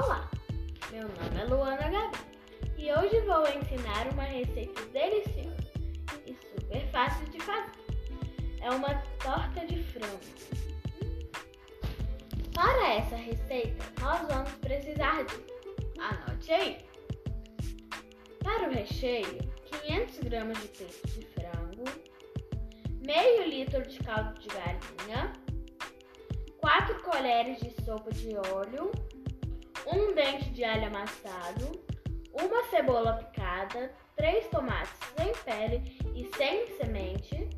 Olá, meu nome é Luana Gabi e hoje vou ensinar uma receita deliciosa e super fácil de fazer. É uma torta de frango. Para essa receita, nós vamos precisar de, anote aí, para o recheio, 500 gramas de peito de frango, meio litro de caldo de galinha, 4 colheres de sopa de óleo, dente de alho amassado, uma cebola picada, 3 tomates sem pele e sem semente,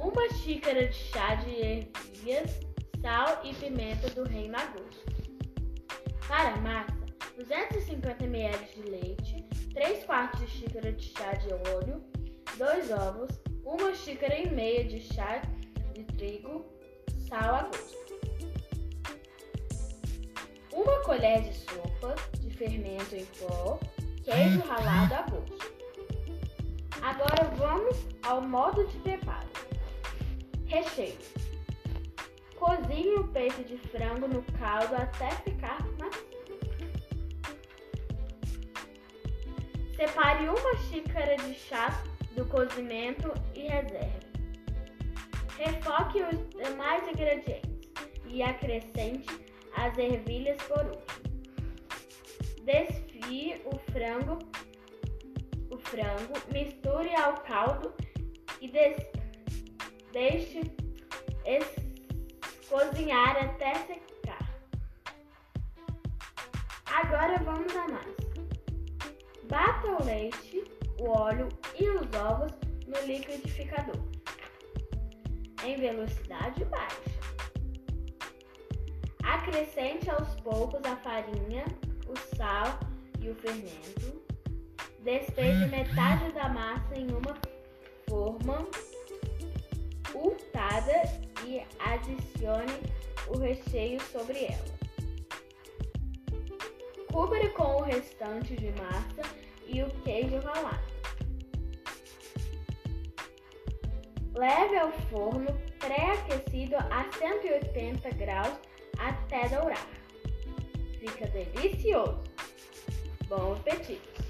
uma xícara de chá de ervilhas, sal e pimenta do reino a gosto. Para a massa, 250 ml de leite, 3 quartos de xícara de chá de óleo, 2 ovos, uma xícara e meia de chá de trigo, sal a gosto. Colher de sopa de fermento em pó, queijo ralado a gosto. Agora vamos ao modo de preparo. Recheio. Cozinhe o peito de frango no caldo até ficar macio. Separe uma xícara de chá do cozimento e reserve. Refoque os demais ingredientes e acrescente as ervilhas por último. Desfie o frango, o frango, misture ao caldo e des, deixe cozinhar até secar. Agora vamos à massa. Bata o leite, o óleo e os ovos no liquidificador em velocidade baixa. Acrescente aos poucos a farinha, o sal e o fermento. Despeje metade da massa em uma forma untada e adicione o recheio sobre ela. Cubra com o restante de massa e o queijo ralado. Leve ao forno pré-aquecido a 180 graus até dourar. Fica delicioso. Bom apetite!